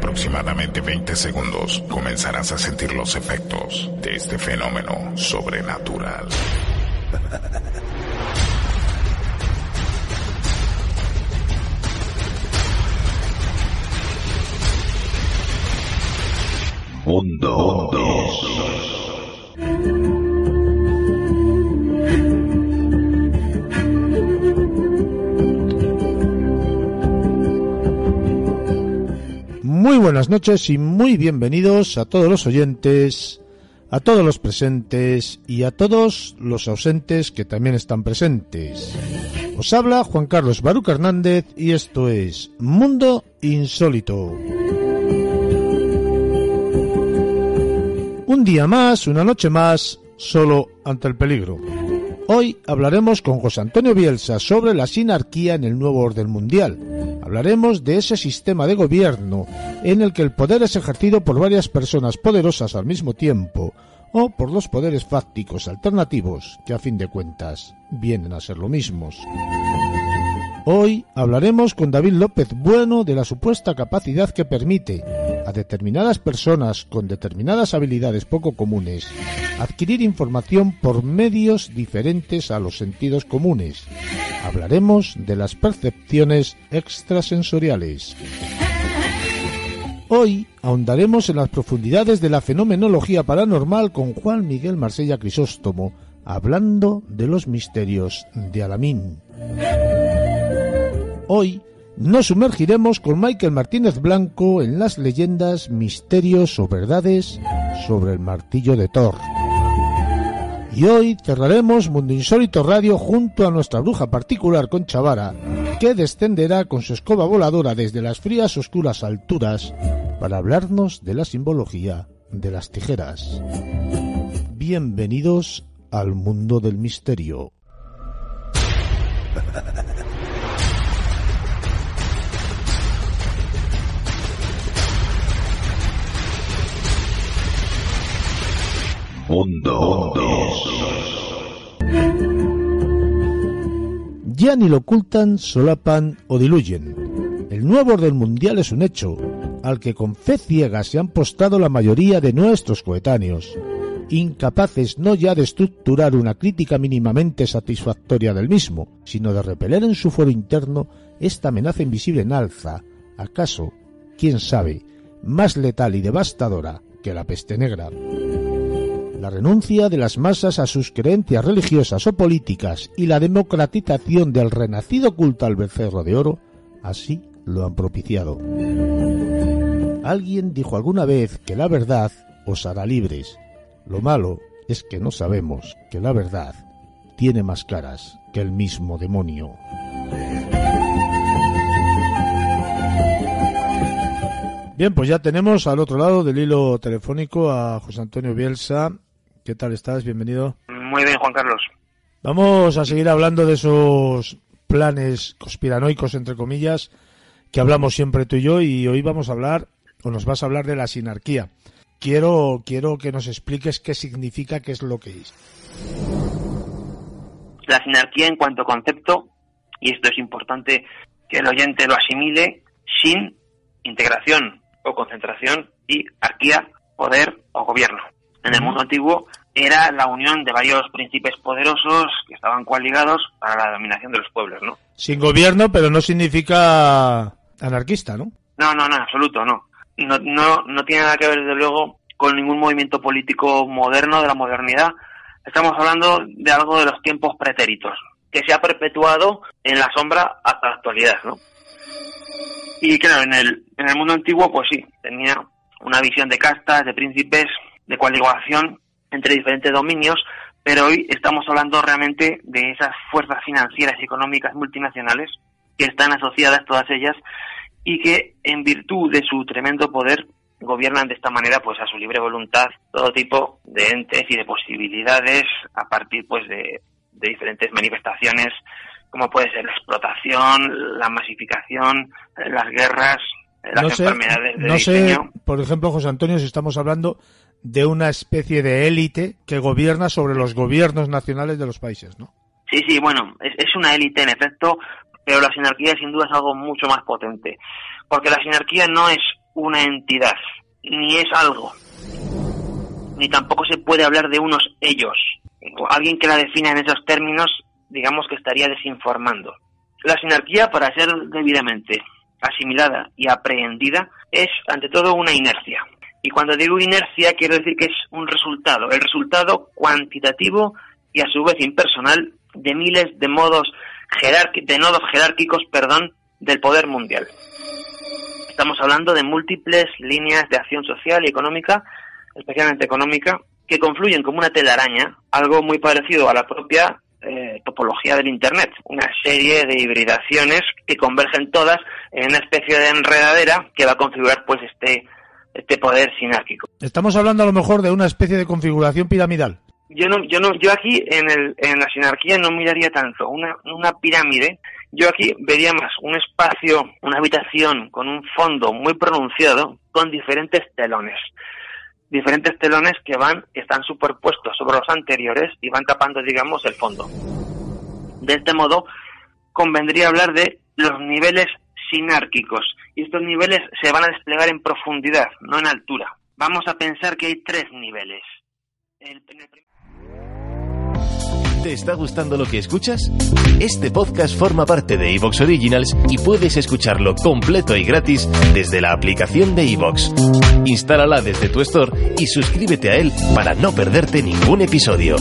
En aproximadamente 20 segundos comenzarás a sentir los efectos de este fenómeno sobrenatural. Mundo. Muy buenas noches y muy bienvenidos a todos los oyentes, a todos los presentes y a todos los ausentes que también están presentes. Os habla Juan Carlos Baruc Hernández y esto es Mundo Insólito. Un día más, una noche más, solo ante el peligro. Hoy hablaremos con José Antonio Bielsa sobre la sinarquía en el nuevo orden mundial. Hablaremos de ese sistema de gobierno en el que el poder es ejercido por varias personas poderosas al mismo tiempo o por los poderes fácticos alternativos que a fin de cuentas vienen a ser lo mismos. Hoy hablaremos con David López Bueno de la supuesta capacidad que permite a determinadas personas con determinadas habilidades poco comunes adquirir información por medios diferentes a los sentidos comunes. Hablaremos de las percepciones extrasensoriales. Hoy ahondaremos en las profundidades de la fenomenología paranormal con Juan Miguel Marsella Crisóstomo, hablando de los misterios de Alamín. Hoy nos sumergiremos con Michael Martínez Blanco en las leyendas, misterios o verdades sobre el martillo de Thor. Y hoy cerraremos Mundo Insólito Radio junto a nuestra bruja particular Concha Vara, que descenderá con su escoba voladora desde las frías oscuras alturas para hablarnos de la simbología de las tijeras. Bienvenidos al mundo del misterio. Mundo. Ya ni lo ocultan, solapan o diluyen. El nuevo orden mundial es un hecho, al que con fe ciega se han postado la mayoría de nuestros coetáneos, incapaces no ya de estructurar una crítica mínimamente satisfactoria del mismo, sino de repeler en su foro interno esta amenaza invisible en alza, acaso, quién sabe, más letal y devastadora que la peste negra. La renuncia de las masas a sus creencias religiosas o políticas y la democratización del renacido culto al becerro de oro, así lo han propiciado. Alguien dijo alguna vez que la verdad os hará libres. Lo malo es que no sabemos que la verdad tiene más caras que el mismo demonio. Bien, pues ya tenemos al otro lado del hilo telefónico a José Antonio Bielsa. ¿Qué tal estás? Bienvenido. Muy bien, Juan Carlos. Vamos a seguir hablando de esos planes conspiranoicos, entre comillas, que hablamos siempre tú y yo, y hoy vamos a hablar, o nos vas a hablar de la sinarquía. Quiero, quiero que nos expliques qué significa, qué es lo que es. La sinarquía en cuanto concepto, y esto es importante que el oyente lo asimile, sin integración o concentración y arquía, poder o gobierno. En el mundo antiguo era la unión de varios príncipes poderosos que estaban coaligados para la dominación de los pueblos, ¿no? Sin gobierno, pero no significa anarquista, ¿no? No, no, no, en absoluto, no. No, no, no tiene nada que ver, desde luego, con ningún movimiento político moderno de la modernidad. Estamos hablando de algo de los tiempos pretéritos, que se ha perpetuado en la sombra hasta la actualidad, ¿no? Y claro, en el, en el mundo antiguo, pues sí, tenía una visión de castas, de príncipes, de coaligación entre diferentes dominios, pero hoy estamos hablando realmente de esas fuerzas financieras y económicas multinacionales que están asociadas todas ellas y que en virtud de su tremendo poder gobiernan de esta manera pues a su libre voluntad todo tipo de entes y de posibilidades a partir pues de, diferentes manifestaciones como puede ser la explotación, la masificación, las guerras, las enfermedades de No sé, por ejemplo, José Antonio, si estamos hablando de una especie de élite que gobierna sobre los gobiernos nacionales de los países, ¿no? Sí, sí, bueno, es, es una élite en efecto, pero la sinarquía sin duda es algo mucho más potente, porque la sinarquía no es una entidad, ni es algo, ni tampoco se puede hablar de unos ellos. Alguien que la defina en esos términos, digamos que estaría desinformando. La sinarquía, para ser debidamente asimilada y aprehendida, es ante todo una inercia. Y cuando digo inercia, quiero decir que es un resultado, el resultado cuantitativo y a su vez impersonal de miles de modos de nodos jerárquicos, perdón, del poder mundial. Estamos hablando de múltiples líneas de acción social y económica, especialmente económica, que confluyen como una telaraña, algo muy parecido a la propia eh, topología del Internet, una serie de hibridaciones que convergen todas en una especie de enredadera que va a configurar pues este este poder sinárquico. Estamos hablando a lo mejor de una especie de configuración piramidal. Yo no, yo no, yo aquí en, el, en la sinarquía no miraría tanto una, una pirámide. Yo aquí vería más un espacio, una habitación con un fondo muy pronunciado, con diferentes telones diferentes telones que van, están superpuestos sobre los anteriores y van tapando, digamos, el fondo. De este modo, convendría hablar de los niveles sinárquicos y estos niveles se van a desplegar en profundidad, no en altura. Vamos a pensar que hay tres niveles. ¿Te está gustando lo que escuchas? Este podcast forma parte de Evox Originals y puedes escucharlo completo y gratis desde la aplicación de Evox. Instálala desde tu store y suscríbete a él para no perderte ningún episodio.